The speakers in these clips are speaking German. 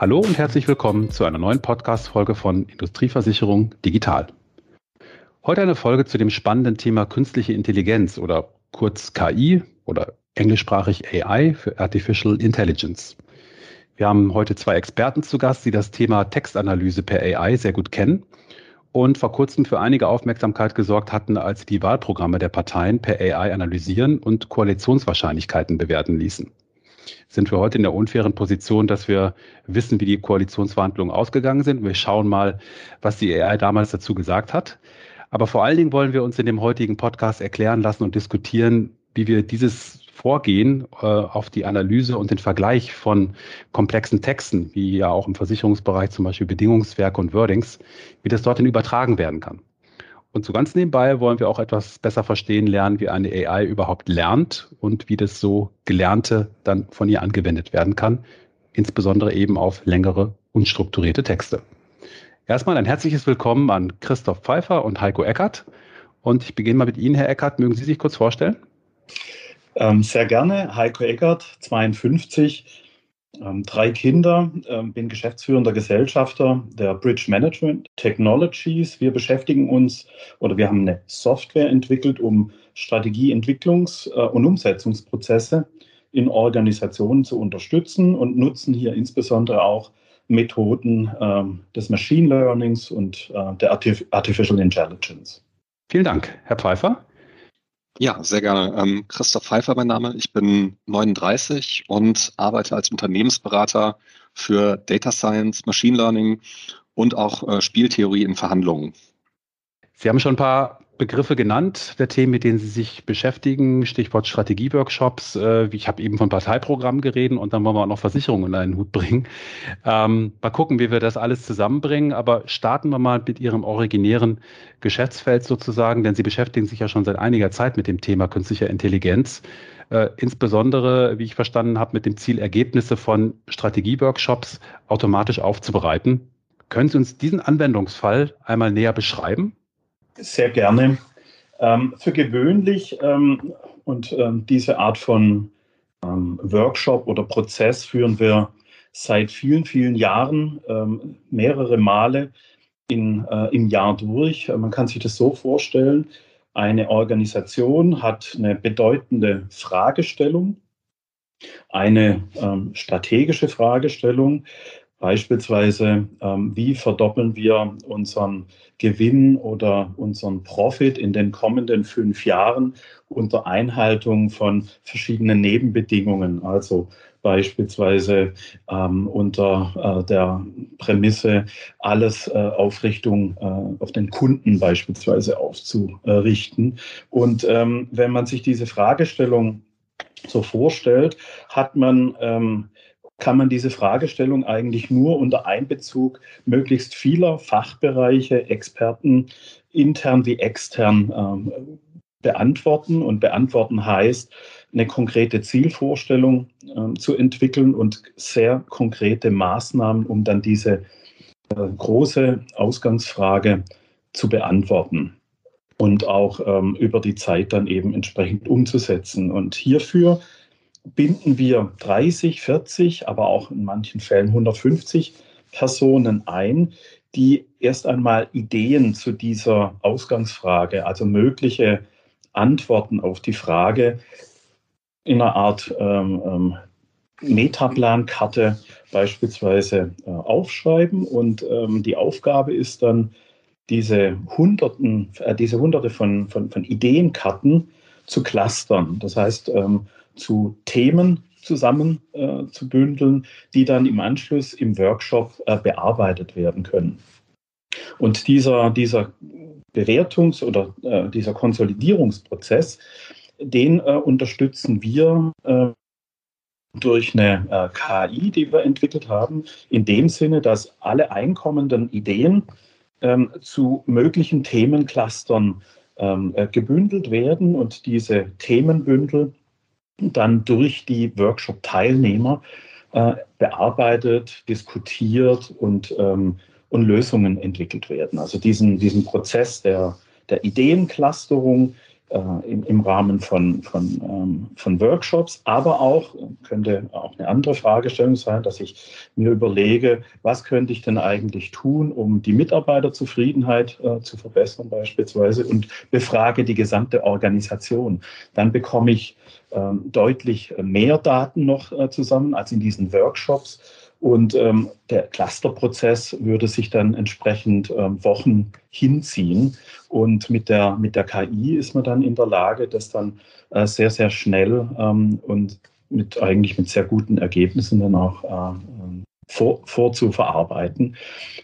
Hallo und herzlich willkommen zu einer neuen Podcast-Folge von Industrieversicherung Digital. Heute eine Folge zu dem spannenden Thema künstliche Intelligenz oder kurz KI oder englischsprachig AI für Artificial Intelligence. Wir haben heute zwei Experten zu Gast, die das Thema Textanalyse per AI sehr gut kennen und vor kurzem für einige Aufmerksamkeit gesorgt hatten, als die Wahlprogramme der Parteien per AI analysieren und Koalitionswahrscheinlichkeiten bewerten ließen sind wir heute in der unfairen Position, dass wir wissen, wie die Koalitionsverhandlungen ausgegangen sind. Wir schauen mal, was die AI damals dazu gesagt hat. Aber vor allen Dingen wollen wir uns in dem heutigen Podcast erklären lassen und diskutieren, wie wir dieses Vorgehen äh, auf die Analyse und den Vergleich von komplexen Texten, wie ja auch im Versicherungsbereich zum Beispiel Bedingungswerke und Wordings, wie das dorthin übertragen werden kann. Und so ganz nebenbei wollen wir auch etwas besser verstehen lernen, wie eine AI überhaupt lernt und wie das so Gelernte dann von ihr angewendet werden kann, insbesondere eben auf längere, unstrukturierte Texte. Erstmal ein herzliches Willkommen an Christoph Pfeiffer und Heiko Eckert. Und ich beginne mal mit Ihnen, Herr Eckert. Mögen Sie sich kurz vorstellen? Ähm, sehr gerne. Heiko Eckert, 52, ähm, drei Kinder, ähm, bin geschäftsführender Gesellschafter der Bridge Management Technologies. Wir beschäftigen uns oder wir haben eine Software entwickelt, um Strategieentwicklungs- äh, und Umsetzungsprozesse in Organisationen zu unterstützen und nutzen hier insbesondere auch Methoden äh, des Machine Learnings und äh, der Artif Artificial Intelligence. Vielen Dank, Herr Pfeiffer. Ja, sehr gerne. Ähm, Christoph Pfeiffer mein Name. Ich bin 39 und arbeite als Unternehmensberater für Data Science, Machine Learning und auch äh, Spieltheorie in Verhandlungen. Sie haben schon ein paar Begriffe genannt, der Themen, mit denen Sie sich beschäftigen, Stichwort Strategieworkshops. Äh, ich habe eben von Parteiprogrammen geredet und dann wollen wir auch noch Versicherungen in einen Hut bringen. Ähm, mal gucken, wie wir das alles zusammenbringen. Aber starten wir mal mit Ihrem originären Geschäftsfeld sozusagen, denn Sie beschäftigen sich ja schon seit einiger Zeit mit dem Thema künstlicher Intelligenz. Äh, insbesondere, wie ich verstanden habe, mit dem Ziel, Ergebnisse von Strategieworkshops automatisch aufzubereiten. Können Sie uns diesen Anwendungsfall einmal näher beschreiben? Sehr gerne. Ähm, für gewöhnlich ähm, und ähm, diese Art von ähm, Workshop oder Prozess führen wir seit vielen, vielen Jahren ähm, mehrere Male in, äh, im Jahr durch. Man kann sich das so vorstellen, eine Organisation hat eine bedeutende Fragestellung, eine ähm, strategische Fragestellung, Beispielsweise, ähm, wie verdoppeln wir unseren Gewinn oder unseren Profit in den kommenden fünf Jahren unter Einhaltung von verschiedenen Nebenbedingungen, also beispielsweise ähm, unter äh, der Prämisse, alles äh, auf Richtung, äh, auf den Kunden beispielsweise aufzurichten. Und ähm, wenn man sich diese Fragestellung so vorstellt, hat man ähm, kann man diese Fragestellung eigentlich nur unter Einbezug möglichst vieler Fachbereiche, Experten, intern wie extern ähm, beantworten. Und beantworten heißt, eine konkrete Zielvorstellung ähm, zu entwickeln und sehr konkrete Maßnahmen, um dann diese äh, große Ausgangsfrage zu beantworten und auch ähm, über die Zeit dann eben entsprechend umzusetzen. Und hierfür binden wir 30, 40, aber auch in manchen Fällen 150 Personen ein, die erst einmal Ideen zu dieser Ausgangsfrage, also mögliche Antworten auf die Frage in einer Art ähm, ähm, Metaplankarte beispielsweise äh, aufschreiben. Und ähm, die Aufgabe ist dann, diese, Hunderten, äh, diese Hunderte von, von, von Ideenkarten zu clustern. Das heißt, ähm, zu Themen zusammen äh, zu bündeln, die dann im Anschluss im Workshop äh, bearbeitet werden können. Und dieser, dieser Bewertungs- oder äh, dieser Konsolidierungsprozess, den äh, unterstützen wir äh, durch eine äh, KI, die wir entwickelt haben, in dem Sinne, dass alle einkommenden Ideen ähm, zu möglichen Themenclustern ähm, gebündelt werden und diese Themenbündel dann durch die Workshop-Teilnehmer äh, bearbeitet, diskutiert und, ähm, und Lösungen entwickelt werden. Also diesen, diesen Prozess der, der Ideenclusterung, im, im, Rahmen von, von, ähm, von Workshops, aber auch, könnte auch eine andere Fragestellung sein, dass ich mir überlege, was könnte ich denn eigentlich tun, um die Mitarbeiterzufriedenheit äh, zu verbessern beispielsweise und befrage die gesamte Organisation. Dann bekomme ich ähm, deutlich mehr Daten noch äh, zusammen als in diesen Workshops und ähm, der Clusterprozess würde sich dann entsprechend ähm, Wochen hinziehen. Und mit der, mit der KI ist man dann in der Lage, das dann äh, sehr, sehr schnell ähm, und mit eigentlich mit sehr guten Ergebnissen dann auch äh, vor, vorzuverarbeiten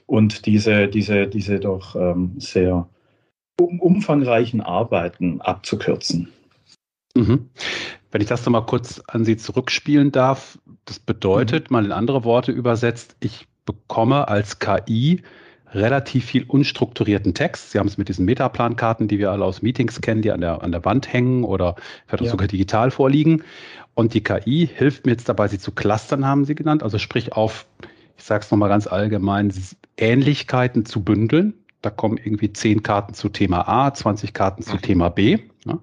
und diese, diese, diese doch ähm, sehr umfangreichen Arbeiten abzukürzen. Mhm. Wenn ich das nochmal kurz an Sie zurückspielen darf, das bedeutet, mhm. mal in andere Worte übersetzt, ich bekomme als KI relativ viel unstrukturierten Text. Sie haben es mit diesen Metaplankarten, die wir alle aus Meetings kennen, die an der, an der Wand hängen oder vielleicht ja. sogar digital vorliegen. Und die KI hilft mir jetzt dabei, sie zu clustern, haben Sie genannt. Also sprich auf, ich sage es nochmal ganz allgemein, Ähnlichkeiten zu bündeln. Da kommen irgendwie zehn Karten zu Thema A, 20 Karten zu mhm. Thema B. Ja.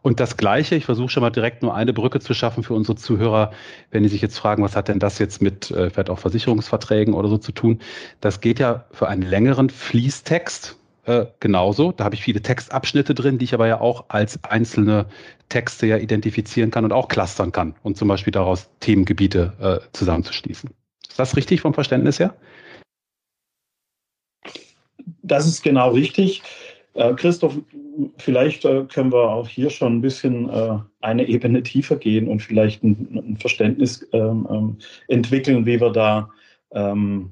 Und das Gleiche, ich versuche schon mal direkt nur eine Brücke zu schaffen für unsere Zuhörer, wenn die sich jetzt fragen, was hat denn das jetzt mit äh, vielleicht auch Versicherungsverträgen oder so zu tun? Das geht ja für einen längeren Fließtext äh, genauso. Da habe ich viele Textabschnitte drin, die ich aber ja auch als einzelne Texte ja identifizieren kann und auch clustern kann und zum Beispiel daraus Themengebiete äh, zusammenzuschließen. Ist das richtig vom Verständnis her? Das ist genau richtig. Äh, Christoph, vielleicht äh, können wir auch hier schon ein bisschen äh, eine Ebene tiefer gehen und vielleicht ein, Verständnis ähm, ähm, entwickeln, wie wir da ähm,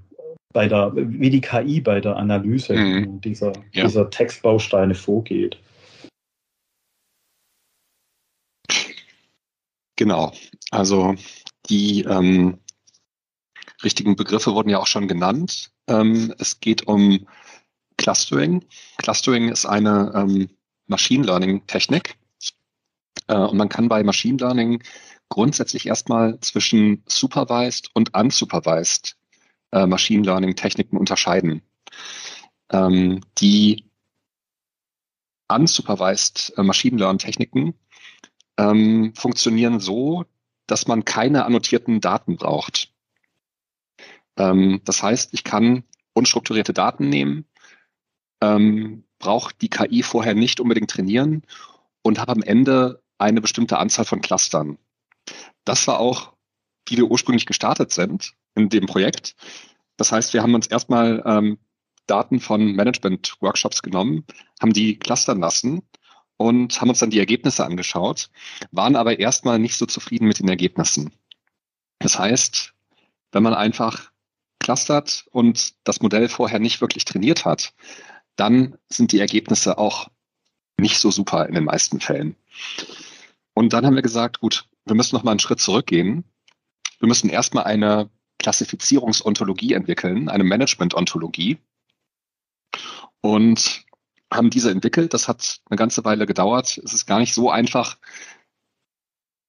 bei der, wie die KI bei der Analyse mhm. dieser, ja. dieser Textbausteine vorgeht. Genau. Also die ähm, richtigen Begriffe wurden ja auch schon genannt. Ähm, es geht um Clustering. Clustering ist eine ähm, Machine Learning Technik. Äh, und man kann bei Machine Learning grundsätzlich erstmal zwischen supervised und unsupervised äh, Machine Learning Techniken unterscheiden. Ähm, die unsupervised äh, Machine Learning Techniken ähm, funktionieren so, dass man keine annotierten Daten braucht. Ähm, das heißt, ich kann unstrukturierte Daten nehmen, ähm, braucht die KI vorher nicht unbedingt trainieren und habe am Ende eine bestimmte Anzahl von Clustern. Das war auch, wie wir ursprünglich gestartet sind in dem Projekt. Das heißt, wir haben uns erstmal ähm, Daten von Management-Workshops genommen, haben die clustern lassen und haben uns dann die Ergebnisse angeschaut, waren aber erstmal nicht so zufrieden mit den Ergebnissen. Das heißt, wenn man einfach clustert und das Modell vorher nicht wirklich trainiert hat, dann sind die Ergebnisse auch nicht so super in den meisten Fällen. Und dann haben wir gesagt, gut, wir müssen noch mal einen Schritt zurückgehen. Wir müssen erstmal eine Klassifizierungsontologie entwickeln, eine Management-Ontologie. Und haben diese entwickelt. Das hat eine ganze Weile gedauert. Es ist gar nicht so einfach,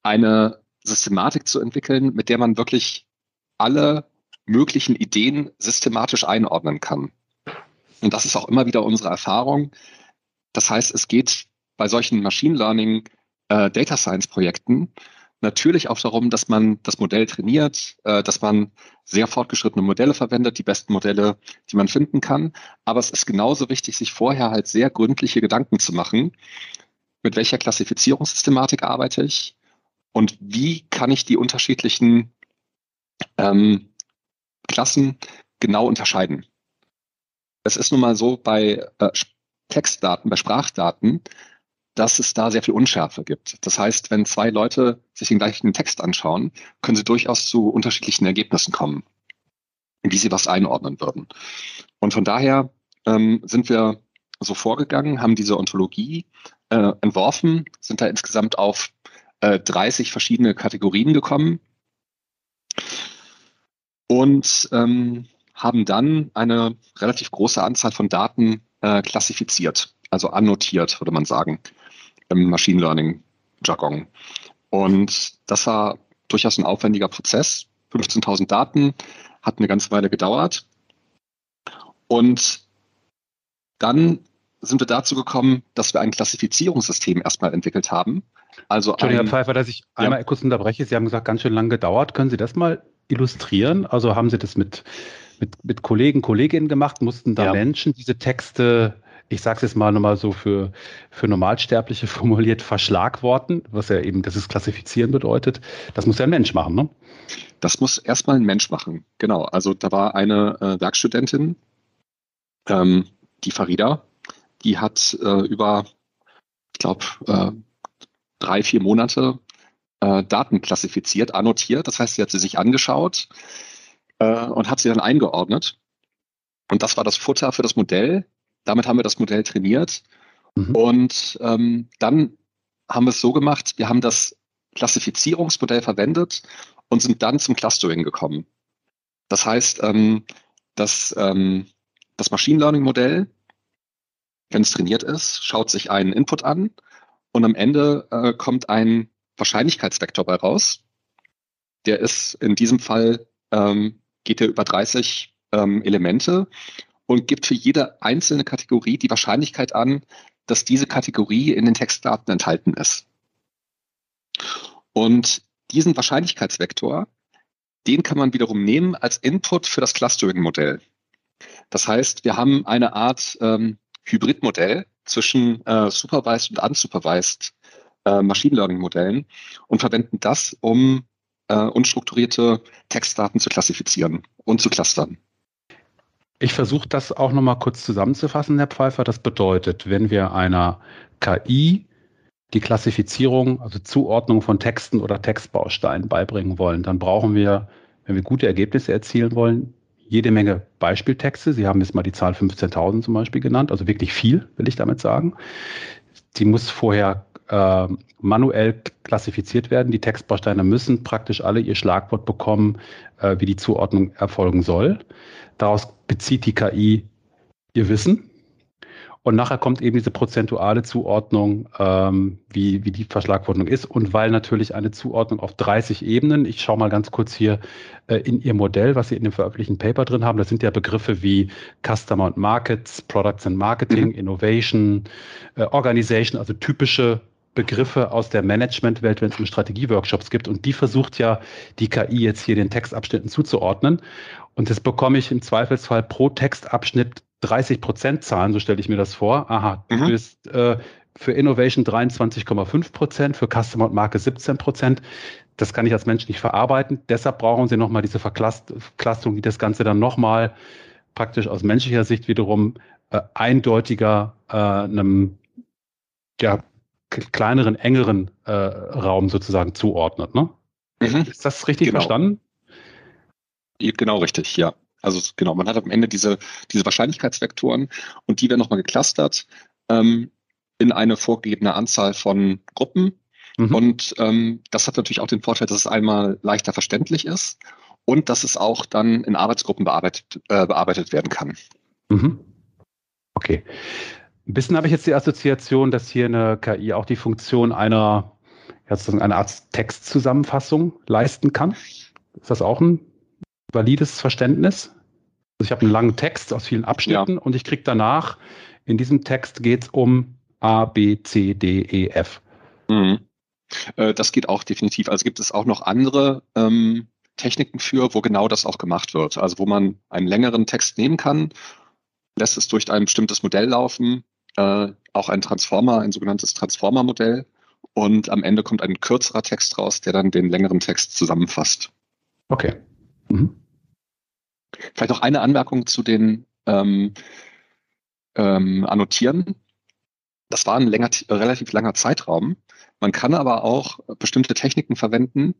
eine Systematik zu entwickeln, mit der man wirklich alle möglichen Ideen systematisch einordnen kann. Und das ist auch immer wieder unsere Erfahrung. Das heißt, es geht bei solchen Machine Learning äh, Data Science Projekten natürlich auch darum, dass man das Modell trainiert, äh, dass man sehr fortgeschrittene Modelle verwendet, die besten Modelle, die man finden kann. Aber es ist genauso wichtig, sich vorher halt sehr gründliche Gedanken zu machen, mit welcher Klassifizierungssystematik arbeite ich und wie kann ich die unterschiedlichen ähm, Klassen genau unterscheiden. Es ist nun mal so bei äh, Textdaten, bei Sprachdaten, dass es da sehr viel Unschärfe gibt. Das heißt, wenn zwei Leute sich den gleichen Text anschauen, können sie durchaus zu unterschiedlichen Ergebnissen kommen, wie sie was einordnen würden. Und von daher ähm, sind wir so vorgegangen, haben diese Ontologie äh, entworfen, sind da insgesamt auf äh, 30 verschiedene Kategorien gekommen und ähm, haben dann eine relativ große Anzahl von Daten äh, klassifiziert, also annotiert, würde man sagen, im Machine Learning Jargon. Und das war durchaus ein aufwendiger Prozess. 15.000 Daten hat eine ganze Weile gedauert. Und dann sind wir dazu gekommen, dass wir ein Klassifizierungssystem erstmal entwickelt haben. Also Entschuldigung, Herr Pfeiffer, dass ich ja. einmal kurz unterbreche. Sie haben gesagt, ganz schön lange gedauert. Können Sie das mal illustrieren? Also haben Sie das mit, mit, mit Kollegen, Kolleginnen gemacht? Mussten da ja. Menschen diese Texte, ich sage es jetzt mal nochmal so für, für Normalsterbliche formuliert, verschlagworten, was ja eben das ist Klassifizieren bedeutet. Das muss ja ein Mensch machen, ne? Das muss erstmal ein Mensch machen, genau. Also da war eine äh, Werkstudentin, ähm, die Farida, die hat äh, über, ich glaube, äh, drei, vier Monate äh, Daten klassifiziert, annotiert. Das heißt, sie hat sie sich angeschaut äh, und hat sie dann eingeordnet. Und das war das Futter für das Modell. Damit haben wir das Modell trainiert. Mhm. Und ähm, dann haben wir es so gemacht, wir haben das Klassifizierungsmodell verwendet und sind dann zum Clustering gekommen. Das heißt, ähm, dass ähm, das Machine Learning Modell, wenn es trainiert ist, schaut sich einen Input an und am Ende äh, kommt ein Wahrscheinlichkeitsvektor bei raus. Der ist in diesem Fall, ähm, geht er über 30 ähm, Elemente und gibt für jede einzelne Kategorie die Wahrscheinlichkeit an, dass diese Kategorie in den Textdaten enthalten ist. Und diesen Wahrscheinlichkeitsvektor, den kann man wiederum nehmen als Input für das Clustering-Modell. Das heißt, wir haben eine Art ähm, Hybridmodell zwischen äh, supervised und unsupervised äh, Machine Learning Modellen und verwenden das, um äh, unstrukturierte Textdaten zu klassifizieren und zu clustern. Ich versuche das auch nochmal kurz zusammenzufassen, Herr Pfeiffer. Das bedeutet, wenn wir einer KI die Klassifizierung, also Zuordnung von Texten oder Textbausteinen beibringen wollen, dann brauchen wir, wenn wir gute Ergebnisse erzielen wollen, jede Menge Beispieltexte. Sie haben jetzt mal die Zahl 15.000 zum Beispiel genannt, also wirklich viel, will ich damit sagen. Die muss vorher äh, manuell klassifiziert werden. Die Textbausteine müssen praktisch alle ihr Schlagwort bekommen, äh, wie die Zuordnung erfolgen soll. Daraus bezieht die KI ihr Wissen und nachher kommt eben diese prozentuale Zuordnung, ähm, wie, wie die Verschlagwortung ist. Und weil natürlich eine Zuordnung auf 30 Ebenen, ich schaue mal ganz kurz hier äh, in Ihr Modell, was Sie in dem veröffentlichten Paper drin haben, das sind ja Begriffe wie Customer und Markets, Products and Marketing, mhm. Innovation, äh, Organization, also typische Begriffe aus der Managementwelt, wenn es um Strategieworkshops gibt. Und die versucht ja die KI jetzt hier den Textabschnitten zuzuordnen. Und das bekomme ich im Zweifelsfall pro Textabschnitt 30 Prozent zahlen, so stelle ich mir das vor. Aha, mhm. du bist äh, für Innovation 23,5 Prozent, für Customer und Marke 17 Prozent. Das kann ich als Mensch nicht verarbeiten. Deshalb brauchen Sie nochmal diese Verklastung, die das Ganze dann nochmal praktisch aus menschlicher Sicht wiederum äh, eindeutiger äh, einem ja, kleineren, engeren äh, Raum sozusagen zuordnet. Ne? Mhm. Ist das richtig genau. verstanden? Genau richtig, ja. Also genau, man hat am Ende diese, diese Wahrscheinlichkeitsvektoren und die werden nochmal geclustert ähm, in eine vorgegebene Anzahl von Gruppen. Mhm. Und ähm, das hat natürlich auch den Vorteil, dass es einmal leichter verständlich ist und dass es auch dann in Arbeitsgruppen bearbeitet, äh, bearbeitet werden kann. Mhm. Okay. Ein bisschen habe ich jetzt die Assoziation, dass hier eine KI auch die Funktion einer, ja, eine Art Textzusammenfassung leisten kann. Ist das auch ein valides Verständnis. Also ich habe einen langen Text aus vielen Abschnitten ja. und ich kriege danach, in diesem Text geht es um A, B, C, D, E, F. Mhm. Äh, das geht auch definitiv. Also gibt es auch noch andere ähm, Techniken für, wo genau das auch gemacht wird. Also wo man einen längeren Text nehmen kann, lässt es durch ein bestimmtes Modell laufen, äh, auch ein Transformer, ein sogenanntes Transformer-Modell. Und am Ende kommt ein kürzerer Text raus, der dann den längeren Text zusammenfasst. Okay. Mhm. Vielleicht noch eine Anmerkung zu den ähm, ähm, Annotieren. Das war ein länger, relativ langer Zeitraum. Man kann aber auch bestimmte Techniken verwenden,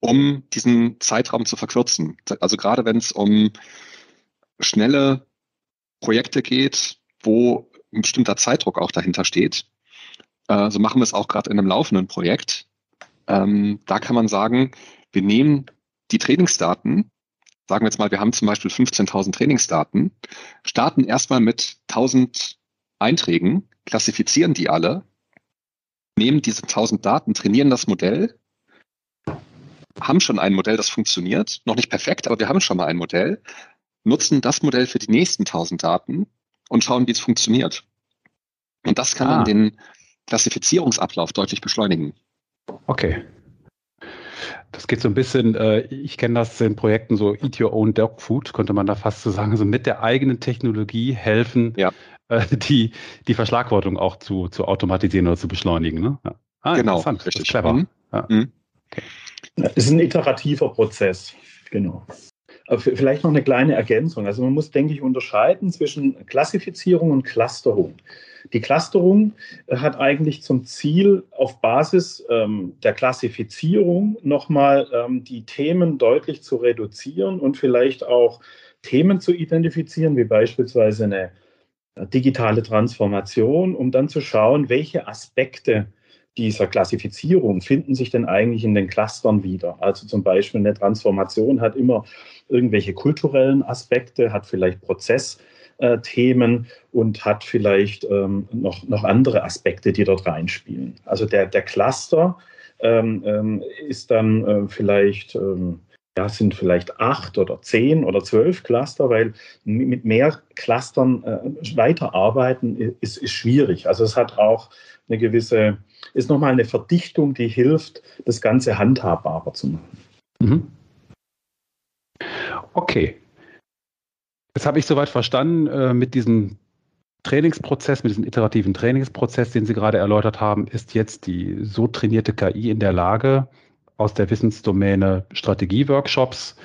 um diesen Zeitraum zu verkürzen. Also gerade wenn es um schnelle Projekte geht, wo ein bestimmter Zeitdruck auch dahinter steht. Äh, so machen wir es auch gerade in einem laufenden Projekt. Ähm, da kann man sagen, wir nehmen die Trainingsdaten, sagen wir jetzt mal, wir haben zum Beispiel 15.000 Trainingsdaten, starten erstmal mit 1.000 Einträgen, klassifizieren die alle, nehmen diese 1.000 Daten, trainieren das Modell, haben schon ein Modell, das funktioniert, noch nicht perfekt, aber wir haben schon mal ein Modell, nutzen das Modell für die nächsten 1.000 Daten und schauen, wie es funktioniert. Und das kann ah. dann den Klassifizierungsablauf deutlich beschleunigen. Okay. Das geht so ein bisschen, äh, ich kenne das in Projekten so Eat Your Own Dog Food, könnte man da fast so sagen, so mit der eigenen Technologie helfen, ja. äh, die, die Verschlagwortung auch zu, zu automatisieren oder zu beschleunigen. Ne? Ja. Ah, genau, richtig. clever. Mhm. Ja. Mhm. Okay. Es ist ein iterativer Prozess, genau. Vielleicht noch eine kleine Ergänzung. Also man muss, denke ich, unterscheiden zwischen Klassifizierung und Clusterung. Die Clusterung äh, hat eigentlich zum Ziel, auf Basis ähm, der Klassifizierung nochmal ähm, die Themen deutlich zu reduzieren und vielleicht auch Themen zu identifizieren, wie beispielsweise eine äh, digitale Transformation, um dann zu schauen, welche Aspekte dieser Klassifizierung finden sich denn eigentlich in den Clustern wieder? Also zum Beispiel eine Transformation hat immer irgendwelche kulturellen Aspekte, hat vielleicht Prozessthemen und hat vielleicht ähm, noch, noch andere Aspekte, die dort reinspielen. Also der, der Cluster ähm, ähm, ist dann äh, vielleicht, ähm, ja, sind vielleicht acht oder zehn oder zwölf Cluster, weil mit mehr Clustern äh, weiterarbeiten ist, ist schwierig. Also es hat auch eine gewisse, ist nochmal eine Verdichtung, die hilft, das Ganze handhabbarer zu machen. Mhm. Okay. Jetzt habe ich soweit verstanden, äh, mit diesem Trainingsprozess, mit diesem iterativen Trainingsprozess, den Sie gerade erläutert haben, ist jetzt die so trainierte KI in der Lage, aus der Wissensdomäne Strategieworkshops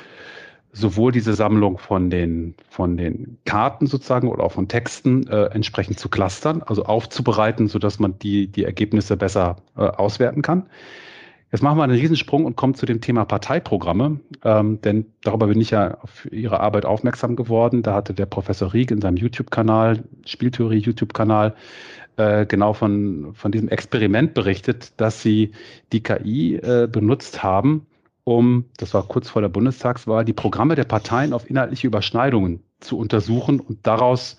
sowohl diese Sammlung von den, von den Karten sozusagen oder auch von Texten äh, entsprechend zu clustern, also aufzubereiten, sodass man die, die Ergebnisse besser äh, auswerten kann. Jetzt machen wir einen Riesensprung und kommen zu dem Thema Parteiprogramme, ähm, denn darüber bin ich ja auf Ihre Arbeit aufmerksam geworden. Da hatte der Professor Rieck in seinem YouTube-Kanal, Spieltheorie-YouTube-Kanal, äh, genau von, von diesem Experiment berichtet, dass Sie die KI äh, benutzt haben, um, das war kurz vor der Bundestagswahl, die Programme der Parteien auf inhaltliche Überschneidungen zu untersuchen und daraus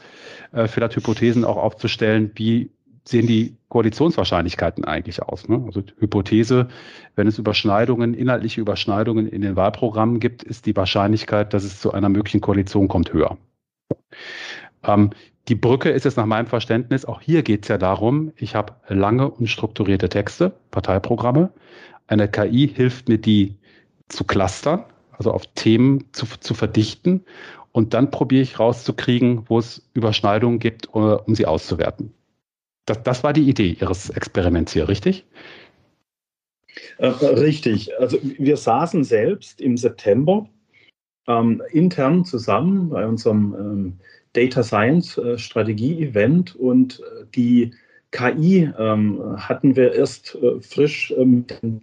äh, vielleicht Hypothesen auch aufzustellen, wie sehen die Koalitionswahrscheinlichkeiten eigentlich aus? Ne? Also Hypothese, wenn es Überschneidungen, inhaltliche Überschneidungen in den Wahlprogrammen gibt, ist die Wahrscheinlichkeit, dass es zu einer möglichen Koalition kommt, höher. Ähm, die Brücke ist es nach meinem Verständnis, auch hier geht es ja darum, ich habe lange und strukturierte Texte, Parteiprogramme. Eine KI hilft mir, die zu clustern, also auf Themen zu, zu verdichten. Und dann probiere ich rauszukriegen, wo es Überschneidungen gibt, äh, um sie auszuwerten. Das, das war die Idee Ihres Experiments hier, richtig? Äh, richtig. Also wir saßen selbst im September ähm, intern zusammen bei unserem ähm, Data Science äh, Strategie Event und äh, die KI ähm, hatten wir erst äh, frisch mit den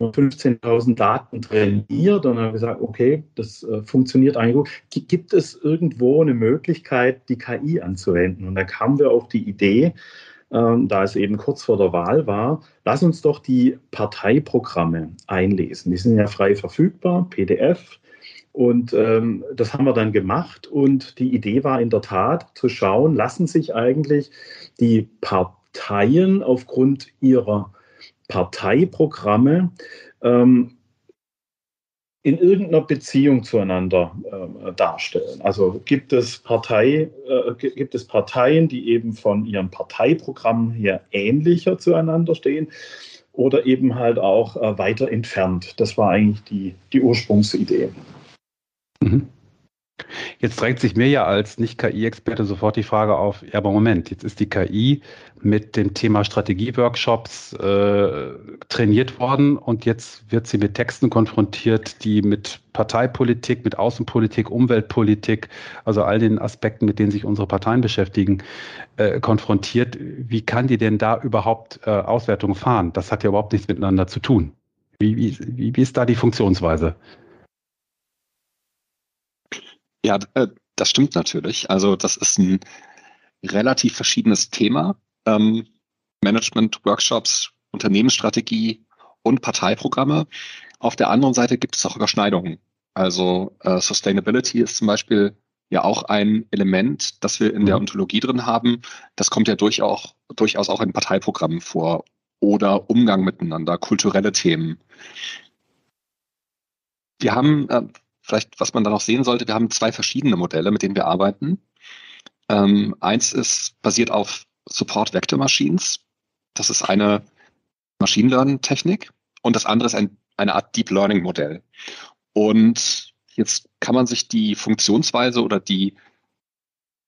15.000 Daten trainiert und haben gesagt, okay, das äh, funktioniert eigentlich gut. Gibt es irgendwo eine Möglichkeit, die KI anzuwenden? Und da kamen wir auf die Idee, ähm, da es eben kurz vor der Wahl war, lass uns doch die Parteiprogramme einlesen. Die sind ja frei verfügbar, PDF. Und ähm, das haben wir dann gemacht. Und die Idee war in der Tat zu schauen, lassen sich eigentlich die Parteien aufgrund ihrer Parteiprogramme ähm, in irgendeiner Beziehung zueinander äh, darstellen. Also gibt es, Partei, äh, gibt es Parteien, die eben von ihren Parteiprogrammen her ähnlicher zueinander stehen oder eben halt auch äh, weiter entfernt. Das war eigentlich die, die Ursprungsidee. Mhm. Jetzt drängt sich mir ja als Nicht-KI-Experte sofort die Frage auf, ja, aber Moment, jetzt ist die KI mit dem Thema Strategieworkshops äh, trainiert worden und jetzt wird sie mit Texten konfrontiert, die mit Parteipolitik, mit Außenpolitik, Umweltpolitik, also all den Aspekten, mit denen sich unsere Parteien beschäftigen, äh, konfrontiert. Wie kann die denn da überhaupt äh, Auswertungen fahren? Das hat ja überhaupt nichts miteinander zu tun. Wie, wie, wie ist da die Funktionsweise? Ja, äh, das stimmt natürlich. Also das ist ein relativ verschiedenes Thema. Ähm, Management, Workshops, Unternehmensstrategie und Parteiprogramme. Auf der anderen Seite gibt es auch Überschneidungen. Also äh, Sustainability ist zum Beispiel ja auch ein Element, das wir in der mhm. Ontologie drin haben. Das kommt ja durchaus, durchaus auch in Parteiprogrammen vor. Oder Umgang miteinander, kulturelle Themen. Wir haben äh, vielleicht, was man da noch sehen sollte, wir haben zwei verschiedene Modelle, mit denen wir arbeiten. Ähm, eins ist basiert auf Support Vector Machines. Das ist eine Machine Learning Technik und das andere ist ein, eine Art Deep Learning Modell. Und jetzt kann man sich die Funktionsweise oder die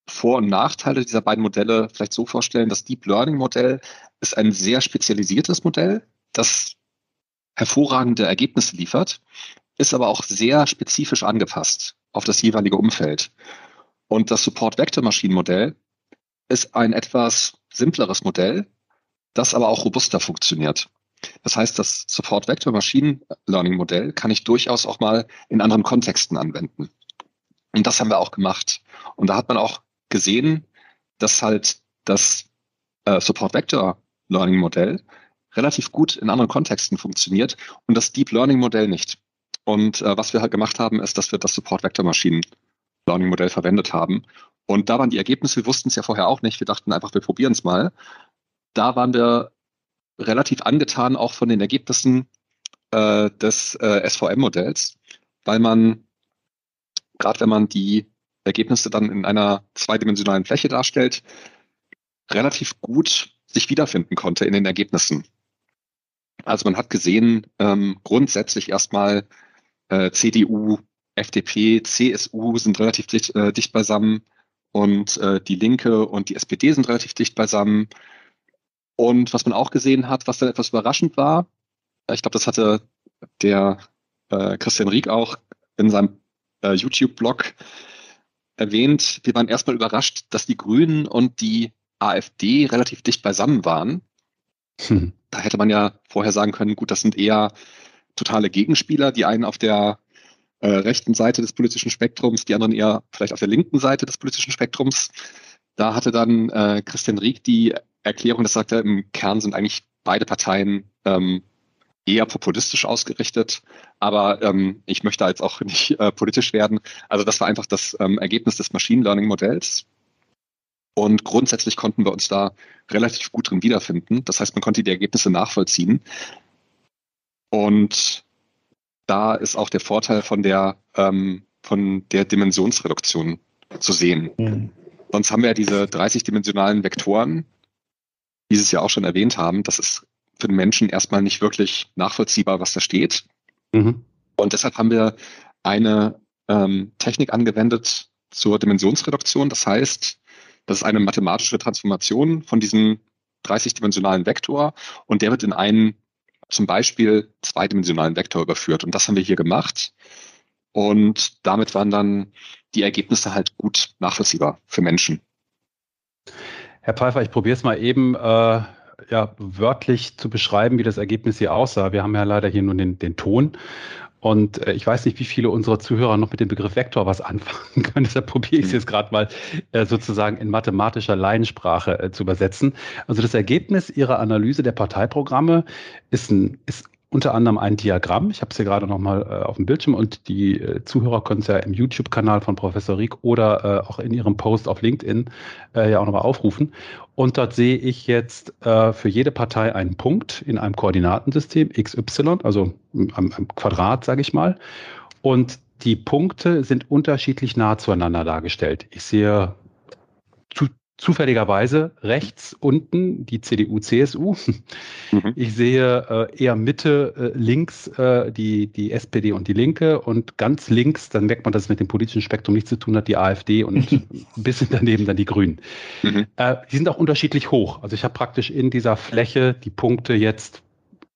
vor- und Nachteile dieser beiden Modelle vielleicht so vorstellen. Das Deep Learning Modell ist ein sehr spezialisiertes Modell, das hervorragende Ergebnisse liefert, ist aber auch sehr spezifisch angepasst auf das jeweilige Umfeld. Und das Support Vector Maschinenmodell ist ein etwas simpleres Modell, das aber auch robuster funktioniert. Das heißt, das Support Vector Machine Learning Modell kann ich durchaus auch mal in anderen Kontexten anwenden. Und das haben wir auch gemacht. Und da hat man auch gesehen, dass halt das äh, Support Vector Learning Modell relativ gut in anderen Kontexten funktioniert und das Deep Learning Modell nicht. Und äh, was wir halt gemacht haben, ist, dass wir das Support Vector Maschinen Learning Modell verwendet haben. Und da waren die Ergebnisse, wir wussten es ja vorher auch nicht, wir dachten einfach, wir probieren es mal. Da waren wir relativ angetan auch von den Ergebnissen äh, des äh, SVM-Modells, weil man, gerade wenn man die Ergebnisse dann in einer zweidimensionalen Fläche darstellt, relativ gut sich wiederfinden konnte in den Ergebnissen. Also man hat gesehen, ähm, grundsätzlich erstmal äh, CDU, FDP, CSU sind relativ dicht, äh, dicht beisammen und äh, die Linke und die SPD sind relativ dicht beisammen. Und was man auch gesehen hat, was dann etwas überraschend war, ich glaube, das hatte der äh, Christian Rieck auch in seinem äh, YouTube-Blog erwähnt, wir waren erstmal überrascht, dass die Grünen und die AfD relativ dicht beisammen waren. Hm. Da hätte man ja vorher sagen können, gut, das sind eher totale Gegenspieler, die einen auf der äh, rechten Seite des politischen Spektrums, die anderen eher vielleicht auf der linken Seite des politischen Spektrums. Da hatte dann äh, Christian Rieck die Erklärung, das sagte, im Kern sind eigentlich beide Parteien ähm, eher populistisch ausgerichtet, aber ähm, ich möchte jetzt auch nicht äh, politisch werden. Also das war einfach das ähm, Ergebnis des Machine Learning Modells. Und grundsätzlich konnten wir uns da relativ gut drin wiederfinden. Das heißt, man konnte die Ergebnisse nachvollziehen. Und da ist auch der Vorteil von der, ähm, von der Dimensionsreduktion zu sehen. Mhm. Sonst haben wir ja diese 30-dimensionalen Vektoren, wie Sie es ja auch schon erwähnt haben. Das ist für den Menschen erstmal nicht wirklich nachvollziehbar, was da steht. Mhm. Und deshalb haben wir eine ähm, Technik angewendet zur Dimensionsreduktion. Das heißt, das ist eine mathematische Transformation von diesem 30-dimensionalen Vektor und der wird in einen zum Beispiel zweidimensionalen Vektor überführt. Und das haben wir hier gemacht. Und damit waren dann die Ergebnisse halt gut nachvollziehbar für Menschen. Herr Pfeiffer, ich probiere es mal eben äh, ja, wörtlich zu beschreiben, wie das Ergebnis hier aussah. Wir haben ja leider hier nur den, den Ton. Und äh, ich weiß nicht, wie viele unserer Zuhörer noch mit dem Begriff Vektor was anfangen können. Deshalb probiere ich es jetzt gerade mal äh, sozusagen in mathematischer Laiensprache äh, zu übersetzen. Also das Ergebnis Ihrer Analyse der Parteiprogramme ist, ein, ist unter anderem ein Diagramm. Ich habe es hier gerade nochmal äh, auf dem Bildschirm und die äh, Zuhörer können es ja im YouTube-Kanal von Professor Rieck oder äh, auch in ihrem Post auf LinkedIn äh, ja auch nochmal aufrufen. Und dort sehe ich jetzt äh, für jede Partei einen Punkt in einem Koordinatensystem XY, also am, am Quadrat, sage ich mal. Und die Punkte sind unterschiedlich nah zueinander dargestellt. Ich sehe zufälligerweise rechts unten die CDU, CSU. Mhm. Ich sehe äh, eher Mitte äh, links äh, die, die SPD und die Linke und ganz links, dann merkt man, dass es mit dem politischen Spektrum nichts zu tun hat, die AfD und ein bisschen daneben dann die Grünen. Mhm. Äh, die sind auch unterschiedlich hoch. Also ich habe praktisch in dieser Fläche die Punkte jetzt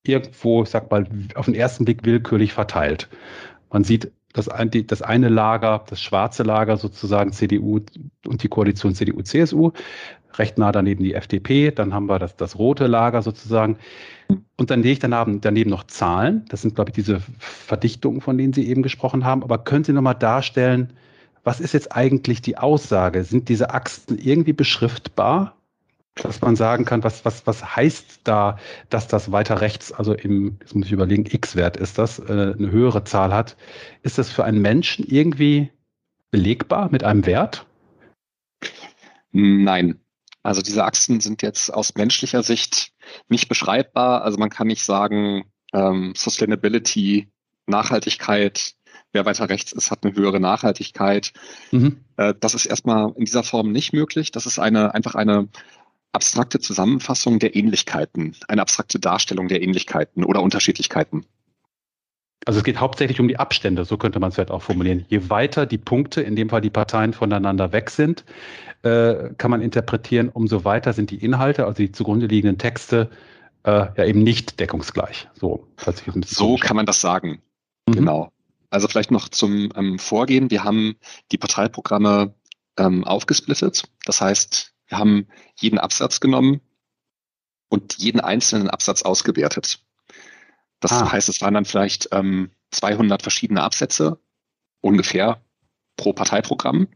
irgendwo, ich sag mal, auf den ersten Blick willkürlich verteilt. Man sieht das, das eine Lager, das schwarze Lager sozusagen CDU und die Koalition CDU-CSU, recht nah daneben die FDP, dann haben wir das, das rote Lager sozusagen. Und dann lege ich daneben, daneben noch Zahlen. Das sind, glaube ich, diese Verdichtungen, von denen Sie eben gesprochen haben. Aber können Sie nochmal darstellen, was ist jetzt eigentlich die Aussage? Sind diese Achsen irgendwie beschriftbar? Dass man sagen kann, was, was, was heißt da, dass das weiter rechts, also im, jetzt muss ich überlegen, X-Wert ist das, äh, eine höhere Zahl hat. Ist das für einen Menschen irgendwie belegbar mit einem Wert? Nein. Also diese Achsen sind jetzt aus menschlicher Sicht nicht beschreibbar. Also man kann nicht sagen, ähm, Sustainability, Nachhaltigkeit, wer weiter rechts ist, hat eine höhere Nachhaltigkeit. Mhm. Äh, das ist erstmal in dieser Form nicht möglich. Das ist eine einfach eine abstrakte Zusammenfassung der Ähnlichkeiten, eine abstrakte Darstellung der Ähnlichkeiten oder Unterschiedlichkeiten. Also es geht hauptsächlich um die Abstände, so könnte man es vielleicht auch formulieren. Je weiter die Punkte, in dem Fall die Parteien voneinander weg sind, äh, kann man interpretieren, umso weiter sind die Inhalte, also die zugrunde liegenden Texte, äh, ja eben nicht deckungsgleich. So, so kann man das sagen. Mhm. Genau. Also vielleicht noch zum ähm, Vorgehen. Wir haben die Parteiprogramme ähm, aufgesplittet. Das heißt, wir haben jeden Absatz genommen und jeden einzelnen Absatz ausgewertet. Das ah. heißt, es waren dann vielleicht ähm, 200 verschiedene Absätze ungefähr pro Parteiprogramm.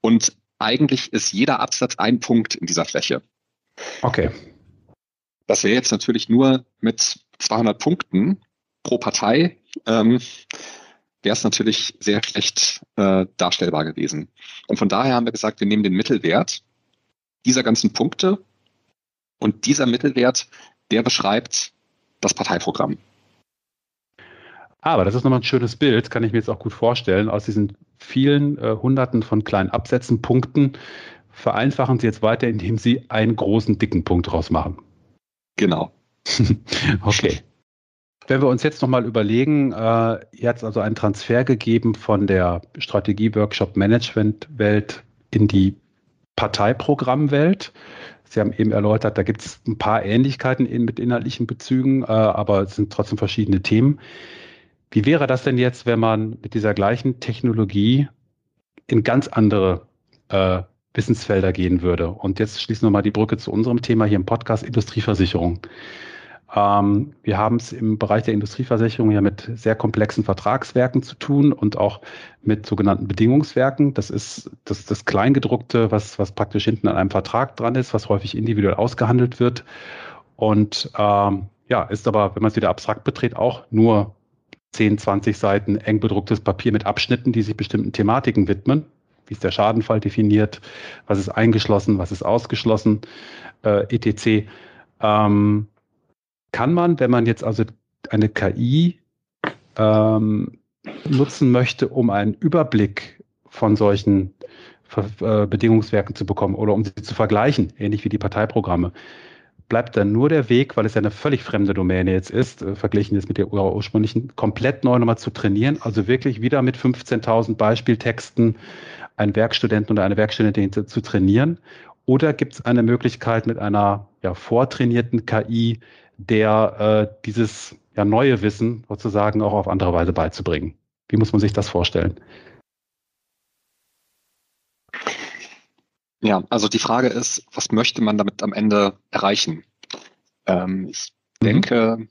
Und eigentlich ist jeder Absatz ein Punkt in dieser Fläche. Okay. Das wäre jetzt natürlich nur mit 200 Punkten pro Partei, ähm, wäre es natürlich sehr schlecht äh, darstellbar gewesen. Und von daher haben wir gesagt, wir nehmen den Mittelwert dieser ganzen Punkte und dieser Mittelwert, der beschreibt das Parteiprogramm. Aber das ist nochmal ein schönes Bild, kann ich mir jetzt auch gut vorstellen. Aus diesen vielen äh, Hunderten von kleinen Absätzen, Punkten, vereinfachen Sie jetzt weiter, indem Sie einen großen, dicken Punkt draus machen. Genau. okay. Wenn wir uns jetzt nochmal überlegen, äh, ihr hat also einen Transfer gegeben von der Strategie-Workshop-Management-Welt in die Parteiprogrammwelt. Sie haben eben erläutert, da gibt es ein paar Ähnlichkeiten in, mit inhaltlichen Bezügen, äh, aber es sind trotzdem verschiedene Themen. Wie wäre das denn jetzt, wenn man mit dieser gleichen Technologie in ganz andere äh, Wissensfelder gehen würde? Und jetzt schließen wir mal die Brücke zu unserem Thema hier im Podcast Industrieversicherung. Ähm, wir haben es im Bereich der Industrieversicherung ja mit sehr komplexen Vertragswerken zu tun und auch mit sogenannten Bedingungswerken. Das ist das, das Kleingedruckte, was, was praktisch hinten an einem Vertrag dran ist, was häufig individuell ausgehandelt wird. Und ähm, ja, ist aber, wenn man es wieder abstrakt betritt, auch nur 10, 20 Seiten eng bedrucktes Papier mit Abschnitten, die sich bestimmten Thematiken widmen. Wie ist der Schadenfall definiert? Was ist eingeschlossen? Was ist ausgeschlossen? Äh, etc. Ähm, kann man, wenn man jetzt also eine KI ähm, nutzen möchte, um einen Überblick von solchen äh, Bedingungswerken zu bekommen oder um sie zu vergleichen, ähnlich wie die Parteiprogramme, bleibt dann nur der Weg, weil es ja eine völlig fremde Domäne jetzt ist, äh, verglichen jetzt mit der ursprünglichen, komplett neu nochmal zu trainieren, also wirklich wieder mit 15.000 Beispieltexten einen Werkstudenten oder eine Werkstudentin zu, zu trainieren? Oder gibt es eine Möglichkeit mit einer ja, vortrainierten KI der äh, dieses ja, neue Wissen sozusagen auch auf andere Weise beizubringen. Wie muss man sich das vorstellen? Ja, also die Frage ist, was möchte man damit am Ende erreichen? Ähm, ich mhm. denke,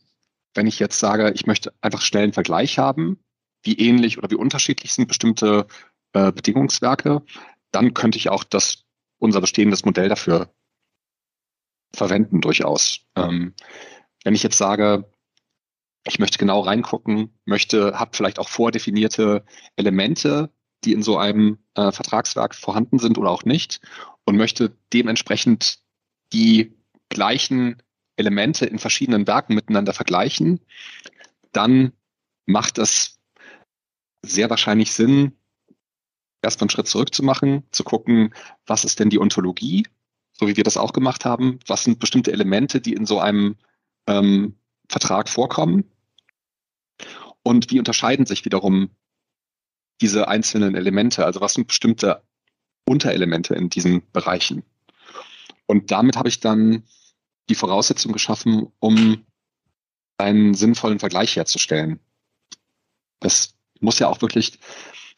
wenn ich jetzt sage, ich möchte einfach schnell einen Vergleich haben, wie ähnlich oder wie unterschiedlich sind bestimmte äh, Bedingungswerke, dann könnte ich auch das unser bestehendes Modell dafür verwenden durchaus. Ähm, wenn ich jetzt sage, ich möchte genau reingucken, möchte, habe vielleicht auch vordefinierte Elemente, die in so einem äh, Vertragswerk vorhanden sind oder auch nicht und möchte dementsprechend die gleichen Elemente in verschiedenen Werken miteinander vergleichen, dann macht es sehr wahrscheinlich Sinn, erstmal einen Schritt zurück zu machen, zu gucken, was ist denn die Ontologie, so wie wir das auch gemacht haben, was sind bestimmte Elemente, die in so einem ähm, Vertrag vorkommen? Und wie unterscheiden sich wiederum diese einzelnen Elemente? Also was sind bestimmte Unterelemente in diesen Bereichen? Und damit habe ich dann die Voraussetzung geschaffen, um einen sinnvollen Vergleich herzustellen. Das muss ja auch wirklich,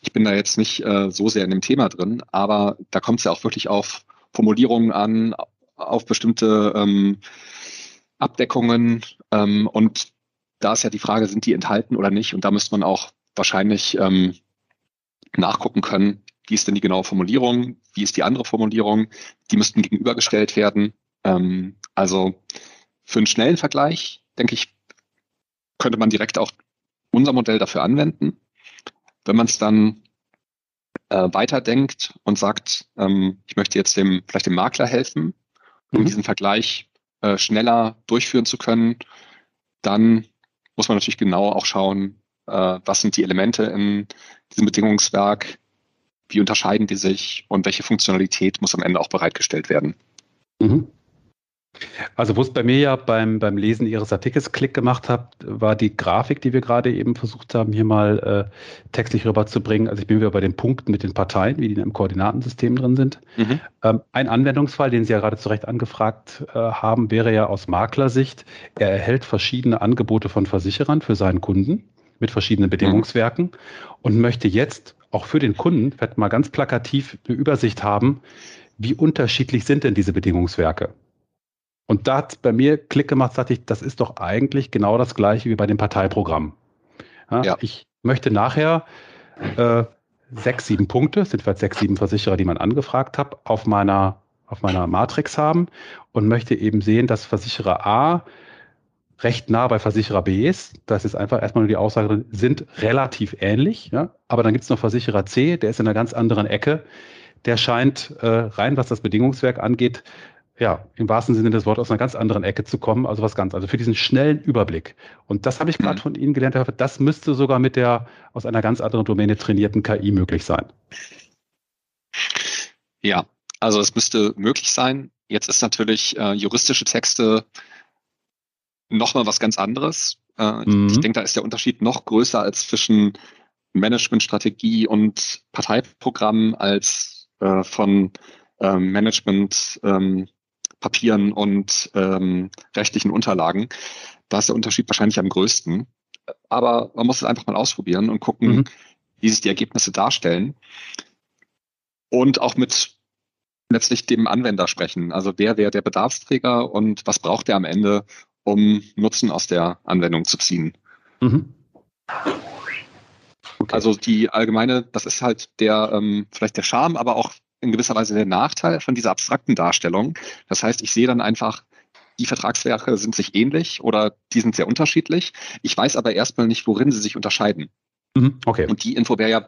ich bin da jetzt nicht äh, so sehr in dem Thema drin, aber da kommt es ja auch wirklich auf Formulierungen an, auf bestimmte ähm, Abdeckungen ähm, und da ist ja die Frage, sind die enthalten oder nicht? Und da müsste man auch wahrscheinlich ähm, nachgucken können, wie ist denn die genaue Formulierung, wie ist die andere Formulierung, die müssten gegenübergestellt werden. Ähm, also für einen schnellen Vergleich, denke ich, könnte man direkt auch unser Modell dafür anwenden. Wenn man es dann äh, weiterdenkt und sagt, ähm, ich möchte jetzt dem, vielleicht dem Makler helfen, um mhm. diesen Vergleich äh, schneller durchführen zu können, dann muss man natürlich genau auch schauen, äh, was sind die Elemente in diesem Bedingungswerk, wie unterscheiden die sich und welche Funktionalität muss am Ende auch bereitgestellt werden. Mhm. Also wo es bei mir ja beim, beim Lesen Ihres Artikels Klick gemacht hat, war die Grafik, die wir gerade eben versucht haben, hier mal äh, textlich rüberzubringen. Also ich bin wieder bei den Punkten mit den Parteien, wie die im Koordinatensystem drin sind. Mhm. Ähm, ein Anwendungsfall, den Sie ja gerade zu Recht angefragt äh, haben, wäre ja aus Maklersicht, er erhält verschiedene Angebote von Versicherern für seinen Kunden mit verschiedenen Bedingungswerken mhm. und möchte jetzt auch für den Kunden, vielleicht mal ganz plakativ eine Übersicht haben, wie unterschiedlich sind denn diese Bedingungswerke? Und da hat bei mir Klick gemacht, sagte ich, das ist doch eigentlich genau das gleiche wie bei dem Parteiprogramm. Ja, ja. Ich möchte nachher äh, sechs, sieben Punkte, sind vielleicht sechs, sieben Versicherer, die man angefragt hat, auf meiner, auf meiner Matrix haben und möchte eben sehen, dass Versicherer A recht nah bei Versicherer B ist. Das ist einfach erstmal nur die Aussage, sind relativ ähnlich. Ja? Aber dann gibt es noch Versicherer C, der ist in einer ganz anderen Ecke. Der scheint äh, rein, was das Bedingungswerk angeht, ja, im wahrsten Sinne des Wortes aus einer ganz anderen Ecke zu kommen, also was ganz, also für diesen schnellen Überblick. Und das habe ich gerade mhm. von Ihnen gelernt, das müsste sogar mit der aus einer ganz anderen Domäne trainierten KI möglich sein. Ja, also es müsste möglich sein. Jetzt ist natürlich äh, juristische Texte nochmal was ganz anderes. Äh, mhm. Ich denke, da ist der Unterschied noch größer als zwischen Managementstrategie und Parteiprogramm als äh, von ähm, Management ähm, Papieren und ähm, rechtlichen Unterlagen. Da ist der Unterschied wahrscheinlich am größten. Aber man muss es einfach mal ausprobieren und gucken, mhm. wie sich die Ergebnisse darstellen. Und auch mit letztlich dem Anwender sprechen. Also wer wäre der Bedarfsträger und was braucht er am Ende, um Nutzen aus der Anwendung zu ziehen. Mhm. Okay. Also die allgemeine, das ist halt der ähm, vielleicht der Charme, aber auch in gewisser Weise der Nachteil von dieser abstrakten Darstellung. Das heißt, ich sehe dann einfach, die Vertragswerke sind sich ähnlich oder die sind sehr unterschiedlich. Ich weiß aber erstmal nicht, worin sie sich unterscheiden. Mhm, okay. Und die Info wäre ja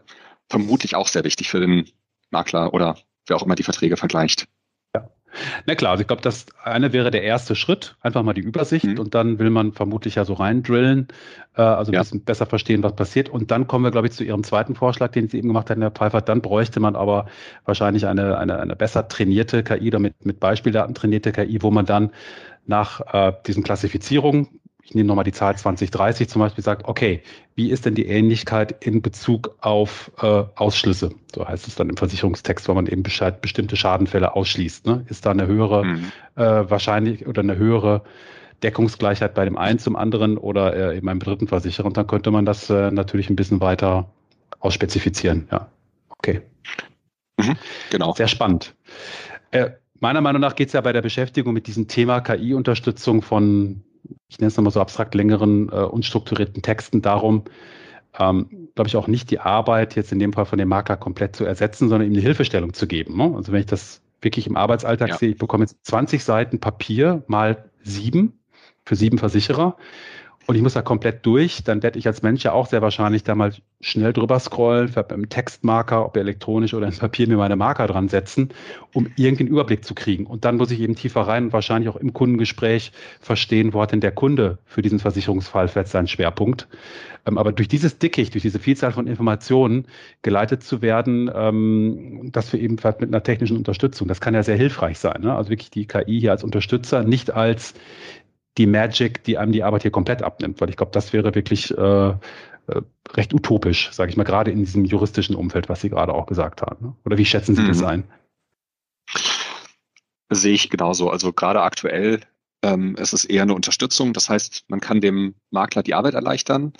vermutlich auch sehr wichtig für den Makler oder wer auch immer die Verträge vergleicht. Na klar, also ich glaube, das eine wäre der erste Schritt, einfach mal die Übersicht mhm. und dann will man vermutlich ja so reindrillen, äh, also ein ja. bisschen besser verstehen, was passiert. Und dann kommen wir, glaube ich, zu Ihrem zweiten Vorschlag, den Sie eben gemacht haben, Herr Pfeiffer. Dann bräuchte man aber wahrscheinlich eine, eine, eine besser trainierte KI oder mit, mit Beispieldaten trainierte KI, wo man dann nach äh, diesen Klassifizierungen ich nehme nochmal die Zahl 2030 zum Beispiel, sagt, okay, wie ist denn die Ähnlichkeit in Bezug auf äh, Ausschlüsse? So heißt es dann im Versicherungstext, weil man eben Bescheid, bestimmte Schadenfälle ausschließt. Ne? Ist da eine höhere mhm. äh, wahrscheinlich oder eine höhere Deckungsgleichheit bei dem einen zum anderen oder äh, eben beim dritten Versicherer? Und dann könnte man das äh, natürlich ein bisschen weiter ausspezifizieren. Ja, okay. Mhm, genau. Sehr spannend. Äh, meiner Meinung nach geht es ja bei der Beschäftigung mit diesem Thema KI-Unterstützung von ich nenne es nochmal so abstrakt längeren, äh, unstrukturierten Texten darum, ähm, glaube ich, auch nicht die Arbeit jetzt in dem Fall von dem Makler komplett zu ersetzen, sondern ihm eine Hilfestellung zu geben. Ne? Also wenn ich das wirklich im Arbeitsalltag ja. sehe, ich bekomme jetzt 20 Seiten Papier mal sieben für sieben Versicherer und ich muss da komplett durch, dann werde ich als Mensch ja auch sehr wahrscheinlich da mal schnell drüber scrollen, einem Textmarker, ob elektronisch oder in Papier, mir meine Marker dran setzen, um irgendeinen Überblick zu kriegen. Und dann muss ich eben tiefer rein und wahrscheinlich auch im Kundengespräch verstehen, wo hat denn der Kunde für diesen Versicherungsfall vielleicht seinen Schwerpunkt. Ähm, aber durch dieses Dickicht, durch diese Vielzahl von Informationen geleitet zu werden, ähm, das wir eben vielleicht mit einer technischen Unterstützung, das kann ja sehr hilfreich sein. Ne? Also wirklich die KI hier als Unterstützer, nicht als die Magic, die einem die Arbeit hier komplett abnimmt, weil ich glaube, das wäre wirklich äh, äh recht utopisch, sage ich mal, gerade in diesem juristischen Umfeld, was Sie gerade auch gesagt haben. Ne? Oder wie schätzen Sie mhm. das ein? Sehe ich genauso. Also gerade aktuell ähm, ist es eher eine Unterstützung. Das heißt, man kann dem Makler die Arbeit erleichtern.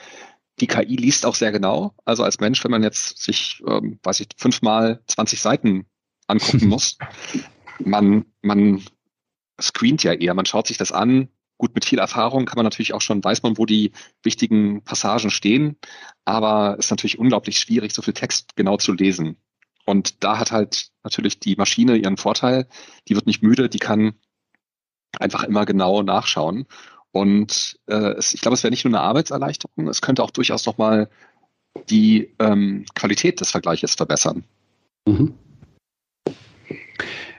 Die KI liest auch sehr genau. Also als Mensch, wenn man jetzt sich, ähm, weiß ich, fünfmal 20 Seiten angucken muss, man, man screent ja eher, man schaut sich das an, Gut, mit viel Erfahrung kann man natürlich auch schon, weiß man, wo die wichtigen Passagen stehen, aber es ist natürlich unglaublich schwierig, so viel Text genau zu lesen. Und da hat halt natürlich die Maschine ihren Vorteil. Die wird nicht müde, die kann einfach immer genau nachschauen. Und äh, es, ich glaube, es wäre nicht nur eine Arbeitserleichterung, es könnte auch durchaus nochmal die ähm, Qualität des Vergleiches verbessern. Mhm.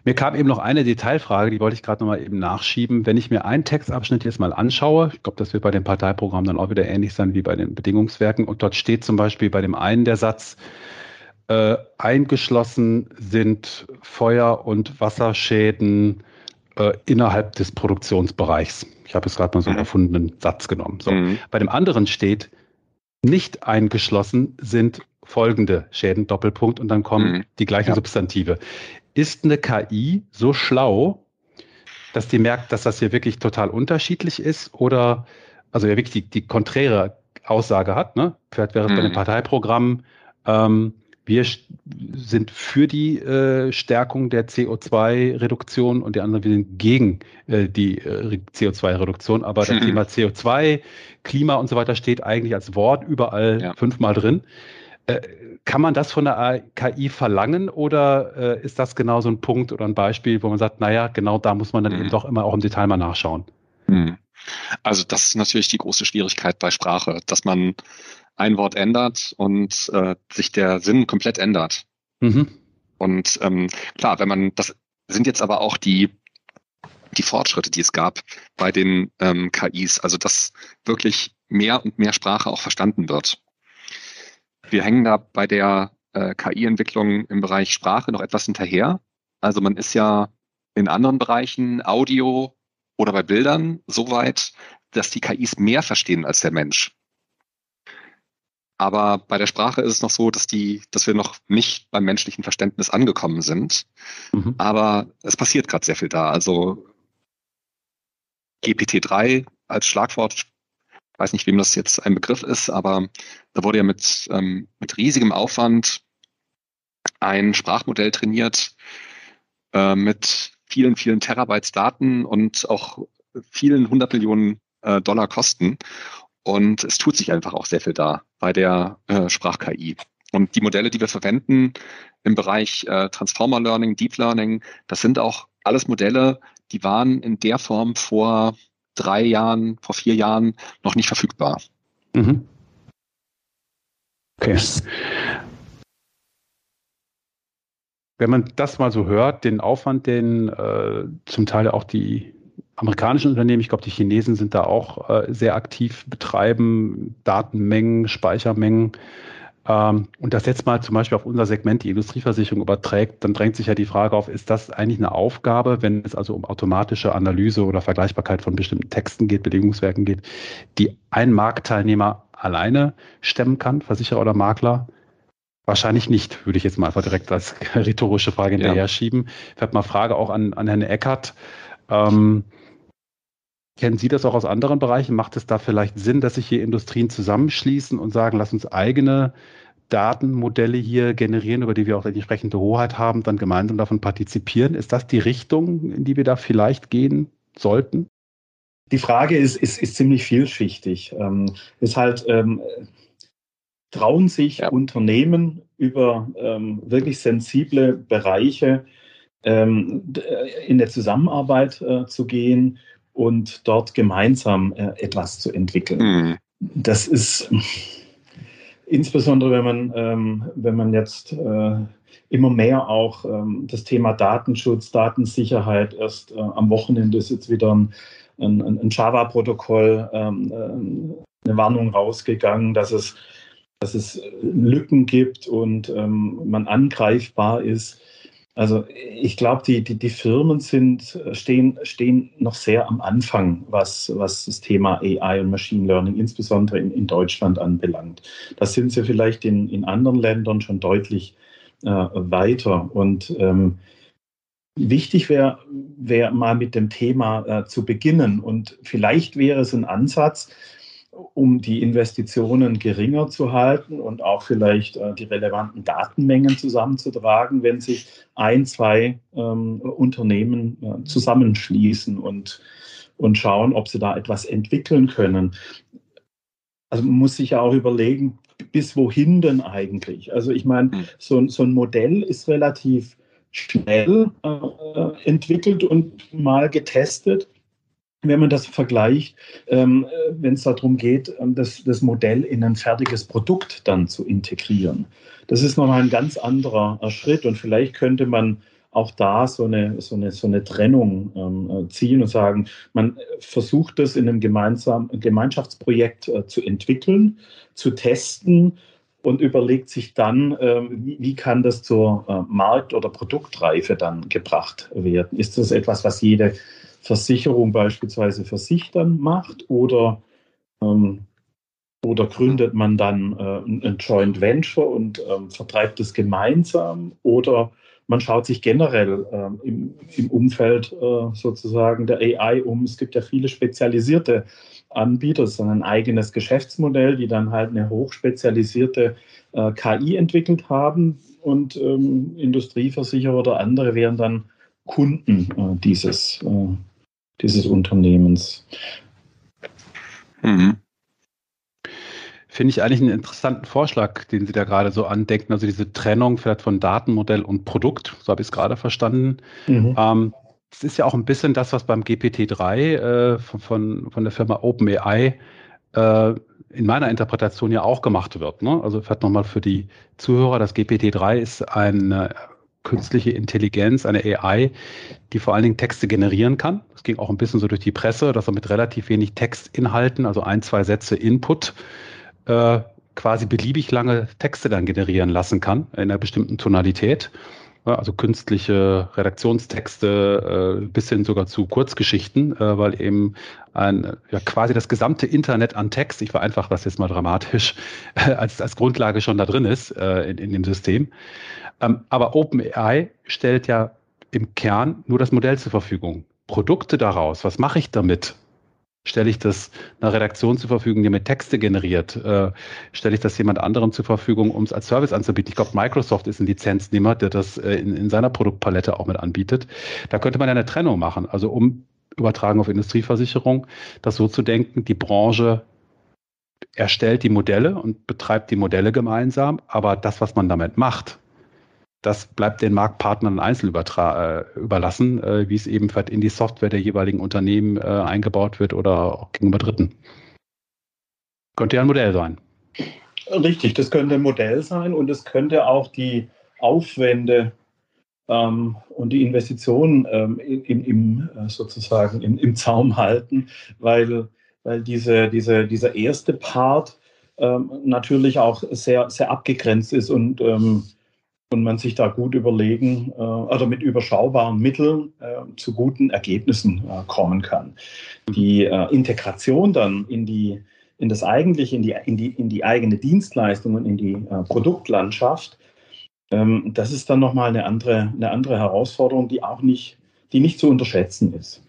Mir kam eben noch eine Detailfrage, die wollte ich gerade nochmal eben nachschieben. Wenn ich mir einen Textabschnitt jetzt mal anschaue, ich glaube, das wird bei dem Parteiprogramm dann auch wieder ähnlich sein wie bei den Bedingungswerken, und dort steht zum Beispiel bei dem einen der Satz, äh, eingeschlossen sind Feuer- und Wasserschäden äh, innerhalb des Produktionsbereichs. Ich habe jetzt gerade mal so einen mhm. erfundenen Satz genommen. So. Mhm. Bei dem anderen steht, nicht eingeschlossen sind folgende Schäden, Doppelpunkt, und dann kommen mhm. die gleichen ja. Substantive. Ist eine KI so schlau, dass die merkt, dass das hier wirklich total unterschiedlich ist oder also ja wirklich die, die konträre Aussage hat, ne? Vielleicht wäre es mhm. bei den Parteiprogrammen, ähm, wir sind für die äh, Stärkung der CO2-Reduktion und die anderen, wir sind gegen äh, die äh, CO2-Reduktion. Aber das Thema CO2, Klima und so weiter steht eigentlich als Wort überall ja. fünfmal drin. Kann man das von der KI verlangen oder äh, ist das genau so ein Punkt oder ein Beispiel, wo man sagt, naja, genau da muss man dann mhm. eben doch immer auch im Detail mal nachschauen? Mhm. Also das ist natürlich die große Schwierigkeit bei Sprache, dass man ein Wort ändert und äh, sich der Sinn komplett ändert. Mhm. Und ähm, klar, wenn man, das sind jetzt aber auch die, die Fortschritte, die es gab bei den ähm, KIs, also dass wirklich mehr und mehr Sprache auch verstanden wird. Wir hängen da bei der äh, KI-Entwicklung im Bereich Sprache noch etwas hinterher. Also man ist ja in anderen Bereichen, Audio oder bei Bildern, so weit, dass die KIs mehr verstehen als der Mensch. Aber bei der Sprache ist es noch so, dass die, dass wir noch nicht beim menschlichen Verständnis angekommen sind. Mhm. Aber es passiert gerade sehr viel da. Also GPT-3 als Schlagwort, weiß nicht, wem das jetzt ein Begriff ist, aber da wurde ja mit, ähm, mit riesigem Aufwand ein Sprachmodell trainiert äh, mit vielen, vielen Terabytes Daten und auch vielen hundert Millionen äh, Dollar Kosten. Und es tut sich einfach auch sehr viel da bei der äh, Sprach-KI. Und die Modelle, die wir verwenden im Bereich äh, Transformer Learning, Deep Learning, das sind auch alles Modelle, die waren in der Form vor drei Jahren, vor vier Jahren noch nicht verfügbar. Mhm. Okay. Wenn man das mal so hört, den Aufwand, den äh, zum Teil auch die amerikanischen Unternehmen, ich glaube, die Chinesen sind da auch äh, sehr aktiv, betreiben Datenmengen, Speichermengen. Ähm, und das jetzt mal zum Beispiel auf unser Segment, die Industrieversicherung, überträgt, dann drängt sich ja die Frage auf, ist das eigentlich eine Aufgabe, wenn es also um automatische Analyse oder Vergleichbarkeit von bestimmten Texten geht, Belegungswerken geht, die ein Marktteilnehmer alleine stemmen kann, Versicherer oder Makler? Wahrscheinlich nicht, würde ich jetzt mal einfach direkt als rhetorische Frage hinterher ja. schieben. Ich habe mal Frage auch an, an Herrn Eckert. Ähm, Kennen Sie das auch aus anderen Bereichen? Macht es da vielleicht Sinn, dass sich hier Industrien zusammenschließen und sagen, lass uns eigene Datenmodelle hier generieren, über die wir auch die entsprechende Hoheit haben, dann gemeinsam davon partizipieren? Ist das die Richtung, in die wir da vielleicht gehen sollten? Die Frage ist, ist, ist ziemlich vielschichtig. Ähm, ist halt, ähm, trauen sich ja. Unternehmen über ähm, wirklich sensible Bereiche ähm, in der Zusammenarbeit äh, zu gehen und dort gemeinsam äh, etwas zu entwickeln. Mhm. Das ist insbesondere, wenn man, ähm, wenn man jetzt äh, immer mehr auch ähm, das Thema Datenschutz, Datensicherheit erst äh, am Wochenende ist jetzt wieder ein, ein, ein Java-Protokoll, ähm, äh, eine Warnung rausgegangen, dass es, dass es Lücken gibt und ähm, man angreifbar ist. Also ich glaube, die, die, die Firmen sind, stehen, stehen noch sehr am Anfang, was, was das Thema AI und Machine Learning, insbesondere in, in Deutschland, anbelangt. Da sind sie vielleicht in, in anderen Ländern schon deutlich äh, weiter. Und ähm, wichtig wäre wär mal mit dem Thema äh, zu beginnen. Und vielleicht wäre es ein Ansatz, um die Investitionen geringer zu halten und auch vielleicht äh, die relevanten Datenmengen zusammenzutragen, wenn sich ein, zwei ähm, Unternehmen äh, zusammenschließen und, und schauen, ob sie da etwas entwickeln können. Also man muss sich ja auch überlegen, bis wohin denn eigentlich? Also ich meine, hm. so, so ein Modell ist relativ schnell äh, entwickelt und mal getestet wenn man das vergleicht, ähm, wenn es darum geht, ähm, das, das Modell in ein fertiges Produkt dann zu integrieren. Das ist nochmal ein ganz anderer äh, Schritt und vielleicht könnte man auch da so eine, so eine, so eine Trennung ähm, äh, ziehen und sagen, man versucht das in einem gemeinsamen Gemeinschaftsprojekt äh, zu entwickeln, zu testen und überlegt sich dann, ähm, wie, wie, kann das zur äh, Markt- oder Produktreife dann gebracht werden. Ist das etwas, was jede Versicherung beispielsweise für sich dann macht oder, ähm, oder gründet man dann äh, ein Joint Venture und ähm, vertreibt es gemeinsam oder man schaut sich generell ähm, im, im, Umfeld äh, sozusagen der AI um. Es gibt ja viele spezialisierte Anbieter, das ist ein eigenes Geschäftsmodell, die dann halt eine hochspezialisierte äh, KI entwickelt haben und ähm, Industrieversicherer oder andere wären dann Kunden äh, dieses, äh, dieses Unternehmens. Mhm. Finde ich eigentlich einen interessanten Vorschlag, den Sie da gerade so andenken. Also diese Trennung vielleicht von Datenmodell und Produkt, so habe ich es gerade verstanden. Mhm. Ähm, das ist ja auch ein bisschen das, was beim GPT-3 äh, von, von, von, der Firma OpenAI äh, in meiner Interpretation ja auch gemacht wird. Ne? Also vielleicht nochmal für die Zuhörer, das GPT-3 ist eine künstliche Intelligenz, eine AI, die vor allen Dingen Texte generieren kann. Das ging auch ein bisschen so durch die Presse, dass er mit relativ wenig Textinhalten, also ein, zwei Sätze Input, äh, quasi beliebig lange Texte dann generieren lassen kann in einer bestimmten Tonalität. Also künstliche Redaktionstexte äh, bis hin sogar zu Kurzgeschichten, äh, weil eben ein, ja, quasi das gesamte Internet an Text, ich vereinfache das jetzt mal dramatisch, äh, als, als Grundlage schon da drin ist äh, in, in dem System. Ähm, aber OpenAI stellt ja im Kern nur das Modell zur Verfügung. Produkte daraus, was mache ich damit? Stelle ich das einer Redaktion zur Verfügung, die mir Texte generiert? Äh, stelle ich das jemand anderem zur Verfügung, um es als Service anzubieten? Ich glaube, Microsoft ist ein Lizenznehmer, der das äh, in, in, seiner Produktpalette auch mit anbietet. Da könnte man ja eine Trennung machen. Also um übertragen auf Industrieversicherung, das so zu denken, die Branche erstellt die Modelle und betreibt die Modelle gemeinsam, aber das, was man damit macht, das bleibt den Marktpartnern einzeln äh, überlassen, äh, wie es eben in die Software der jeweiligen Unternehmen äh, eingebaut wird oder auch gegenüber Dritten. Könnte ja ein Modell sein. Richtig, das könnte ein Modell sein und es könnte auch die Aufwände ähm, und die Investitionen ähm, im, im, äh, sozusagen im, im Zaum halten, weil, weil diese, diese, dieser erste Part ähm, natürlich auch sehr, sehr abgegrenzt ist und ähm, und man sich da gut überlegen äh, oder mit überschaubaren Mitteln äh, zu guten Ergebnissen äh, kommen kann. Die äh, Integration dann in die in das eigentliche, in die, in die, in die eigene Dienstleistung und in die äh, Produktlandschaft, ähm, das ist dann nochmal eine andere, eine andere Herausforderung, die auch nicht, die nicht zu unterschätzen ist.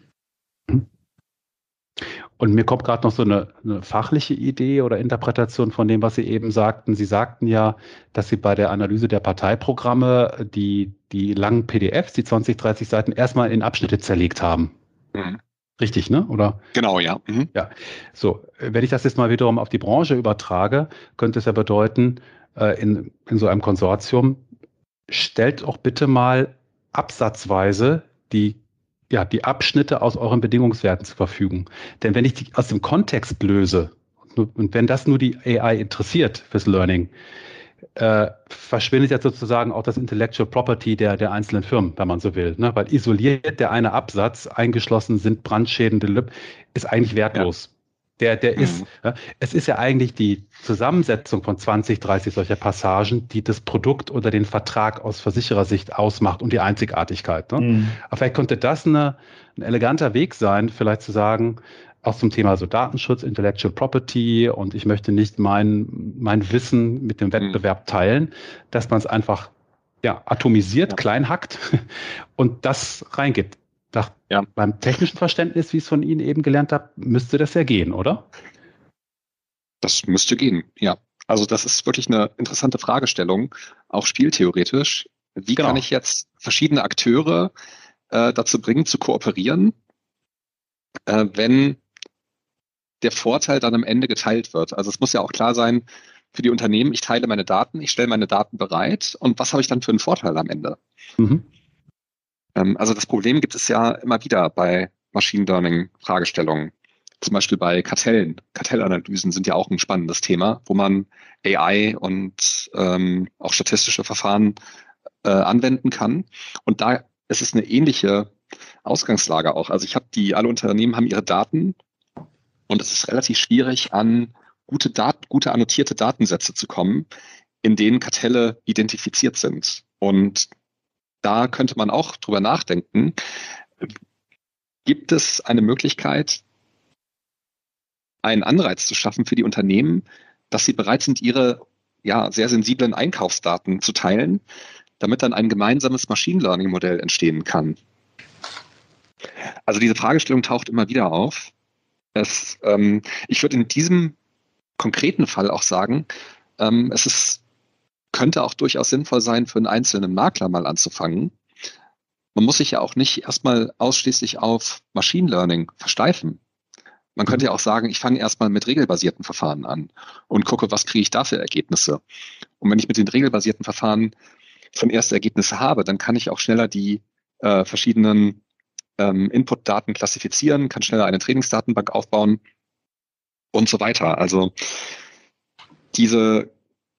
Und mir kommt gerade noch so eine, eine, fachliche Idee oder Interpretation von dem, was Sie eben sagten. Sie sagten ja, dass Sie bei der Analyse der Parteiprogramme die, die langen PDFs, die 20, 30 Seiten, erstmal in Abschnitte zerlegt haben. Mhm. Richtig, ne? Oder? Genau, ja. Mhm. Ja. So, wenn ich das jetzt mal wiederum auf die Branche übertrage, könnte es ja bedeuten, äh, in, in so einem Konsortium, stellt auch bitte mal absatzweise die ja, die Abschnitte aus euren Bedingungswerten zur Verfügung. Denn wenn ich die aus dem Kontext löse und wenn das nur die AI interessiert fürs Learning, äh, verschwindet ja sozusagen auch das Intellectual Property der, der einzelnen Firmen, wenn man so will. Ne? Weil isoliert der eine Absatz, eingeschlossen sind brandschädende Lüb, ist eigentlich wertlos. Der, der mhm. ist, ja, es ist ja eigentlich die Zusammensetzung von 20, 30 solcher Passagen, die das Produkt oder den Vertrag aus Versicherersicht ausmacht und die Einzigartigkeit. Ne? Mhm. Aber vielleicht könnte das eine, ein eleganter Weg sein, vielleicht zu sagen, auch zum Thema so Datenschutz, Intellectual Property und ich möchte nicht mein, mein Wissen mit dem mhm. Wettbewerb teilen, dass man es einfach ja, atomisiert, ja. klein hackt und das reingibt. Ja. Beim technischen Verständnis, wie ich es von Ihnen eben gelernt habe, müsste das ja gehen, oder? Das müsste gehen, ja. Also das ist wirklich eine interessante Fragestellung, auch spieltheoretisch. Wie genau. kann ich jetzt verschiedene Akteure äh, dazu bringen, zu kooperieren, äh, wenn der Vorteil dann am Ende geteilt wird? Also es muss ja auch klar sein für die Unternehmen, ich teile meine Daten, ich stelle meine Daten bereit und was habe ich dann für einen Vorteil am Ende? Mhm. Ähm, also das Problem gibt es ja immer wieder bei Machine Learning Fragestellungen. Zum Beispiel bei Kartellen. Kartellanalysen sind ja auch ein spannendes Thema, wo man AI und ähm, auch statistische Verfahren äh, anwenden kann. Und da ist es eine ähnliche Ausgangslage auch. Also ich habe die, alle Unternehmen haben ihre Daten und es ist relativ schwierig, an gute Daten, gute annotierte Datensätze zu kommen, in denen Kartelle identifiziert sind. Und da könnte man auch drüber nachdenken. Gibt es eine Möglichkeit, einen Anreiz zu schaffen für die Unternehmen, dass sie bereit sind, ihre ja, sehr sensiblen Einkaufsdaten zu teilen, damit dann ein gemeinsames Machine Learning Modell entstehen kann? Also diese Fragestellung taucht immer wieder auf. Es, ähm, ich würde in diesem konkreten Fall auch sagen, ähm, es ist, könnte auch durchaus sinnvoll sein, für einen einzelnen Makler mal anzufangen. Man muss sich ja auch nicht erstmal ausschließlich auf Machine Learning versteifen. Man könnte ja auch sagen, ich fange erstmal mit regelbasierten Verfahren an und gucke, was kriege ich da für Ergebnisse. Und wenn ich mit den regelbasierten Verfahren schon erste Ergebnisse habe, dann kann ich auch schneller die äh, verschiedenen ähm, Input-Daten klassifizieren, kann schneller eine Trainingsdatenbank aufbauen und so weiter. Also diese,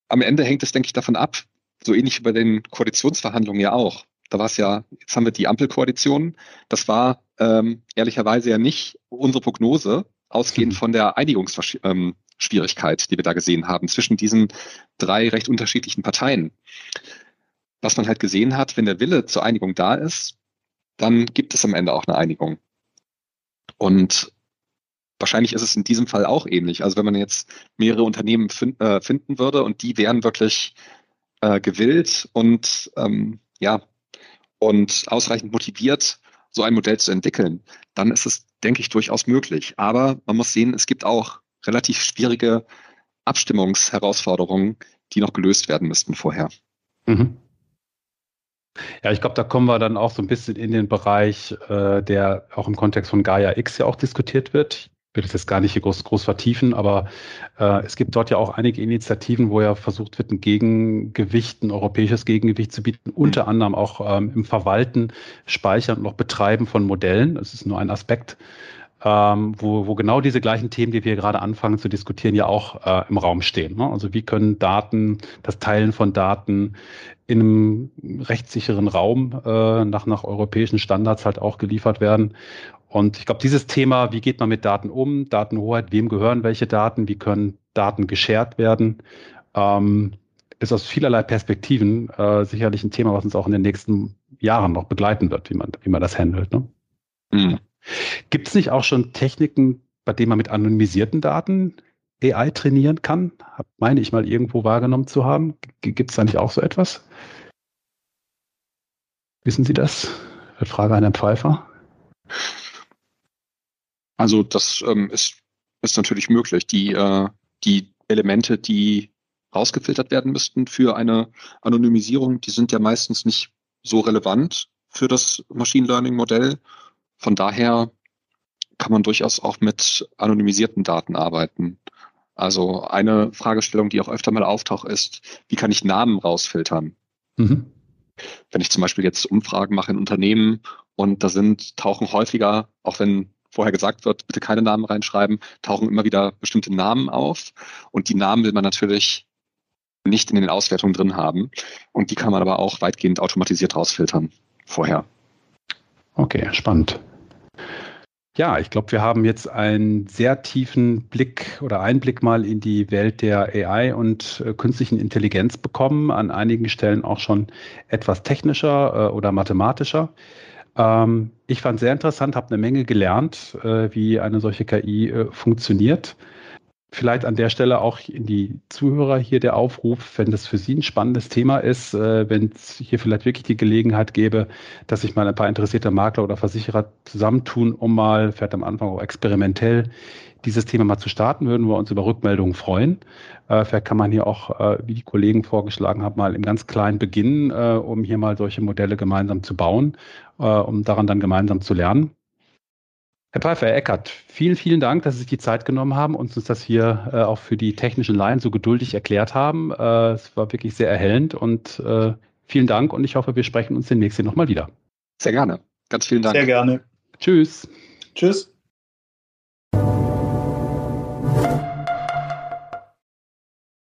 am Ende hängt es, denke ich, davon ab, so ähnlich wie bei den Koalitionsverhandlungen ja auch. Da war es ja, jetzt haben wir die Ampelkoalition. Das war ähm, ehrlicherweise ja nicht unsere Prognose, ausgehend mhm. von der Einigungsschwierigkeit, ähm, die wir da gesehen haben zwischen diesen drei recht unterschiedlichen Parteien. Was man halt gesehen hat, wenn der Wille zur Einigung da ist, dann gibt es am Ende auch eine Einigung. Und wahrscheinlich ist es in diesem Fall auch ähnlich. Also wenn man jetzt mehrere Unternehmen find, äh, finden würde und die wären wirklich äh, gewillt und ähm, ja und ausreichend motiviert, so ein Modell zu entwickeln, dann ist es, denke ich, durchaus möglich. Aber man muss sehen, es gibt auch relativ schwierige Abstimmungsherausforderungen, die noch gelöst werden müssten vorher. Mhm. Ja, ich glaube, da kommen wir dann auch so ein bisschen in den Bereich, äh, der auch im Kontext von Gaia X ja auch diskutiert wird. Ich will das jetzt gar nicht hier groß, groß vertiefen, aber äh, es gibt dort ja auch einige Initiativen, wo ja versucht wird, ein Gegengewicht, ein europäisches Gegengewicht zu bieten, unter mhm. anderem auch ähm, im Verwalten, Speichern und auch Betreiben von Modellen. Das ist nur ein Aspekt ähm, wo, wo genau diese gleichen Themen, die wir gerade anfangen zu diskutieren, ja auch äh, im Raum stehen. Ne? Also wie können Daten, das Teilen von Daten in einem rechtssicheren Raum äh, nach, nach europäischen Standards halt auch geliefert werden. Und ich glaube, dieses Thema, wie geht man mit Daten um, Datenhoheit, wem gehören welche Daten, wie können Daten geshared werden, ähm, ist aus vielerlei Perspektiven äh, sicherlich ein Thema, was uns auch in den nächsten Jahren noch begleiten wird, wie man, wie man das handelt. Ne? Mhm. Gibt es nicht auch schon Techniken, bei denen man mit anonymisierten Daten AI trainieren kann? Hab, meine ich mal irgendwo wahrgenommen zu haben. Gibt es da nicht auch so etwas? Wissen Sie das? Frage an Herrn Pfeiffer. Also das ähm, ist, ist natürlich möglich. Die, äh, die Elemente, die rausgefiltert werden müssten für eine Anonymisierung, die sind ja meistens nicht so relevant für das Machine Learning Modell. Von daher kann man durchaus auch mit anonymisierten Daten arbeiten. Also eine Fragestellung, die auch öfter mal auftaucht, ist, wie kann ich Namen rausfiltern? Mhm. Wenn ich zum Beispiel jetzt Umfragen mache in Unternehmen und da sind, tauchen häufiger, auch wenn vorher gesagt wird, bitte keine Namen reinschreiben, tauchen immer wieder bestimmte Namen auf. Und die Namen will man natürlich nicht in den Auswertungen drin haben. Und die kann man aber auch weitgehend automatisiert rausfiltern vorher. Okay, spannend. Ja, ich glaube, wir haben jetzt einen sehr tiefen Blick oder Einblick mal in die Welt der AI und äh, künstlichen Intelligenz bekommen, an einigen Stellen auch schon etwas technischer äh, oder mathematischer. Ähm, ich fand sehr interessant, habe eine Menge gelernt, äh, wie eine solche KI äh, funktioniert. Vielleicht an der Stelle auch in die Zuhörer hier der Aufruf, wenn das für Sie ein spannendes Thema ist, äh, wenn es hier vielleicht wirklich die Gelegenheit gäbe, dass sich mal ein paar interessierte Makler oder Versicherer zusammentun, um mal, vielleicht am Anfang auch experimentell, dieses Thema mal zu starten, würden wir uns über Rückmeldungen freuen. Äh, vielleicht kann man hier auch, äh, wie die Kollegen vorgeschlagen haben, mal im ganz kleinen beginnen, um hier mal solche Modelle gemeinsam zu bauen, um daran dann gemeinsam zu lernen. Herr Pfeiffer, Herr Eckert, vielen, vielen Dank, dass Sie sich die Zeit genommen haben und uns das hier äh, auch für die technischen Laien so geduldig erklärt haben. Äh, es war wirklich sehr erhellend und äh, vielen Dank und ich hoffe, wir sprechen uns demnächst hier nochmal wieder. Sehr gerne. Ganz vielen Dank. Sehr gerne. Tschüss. Tschüss.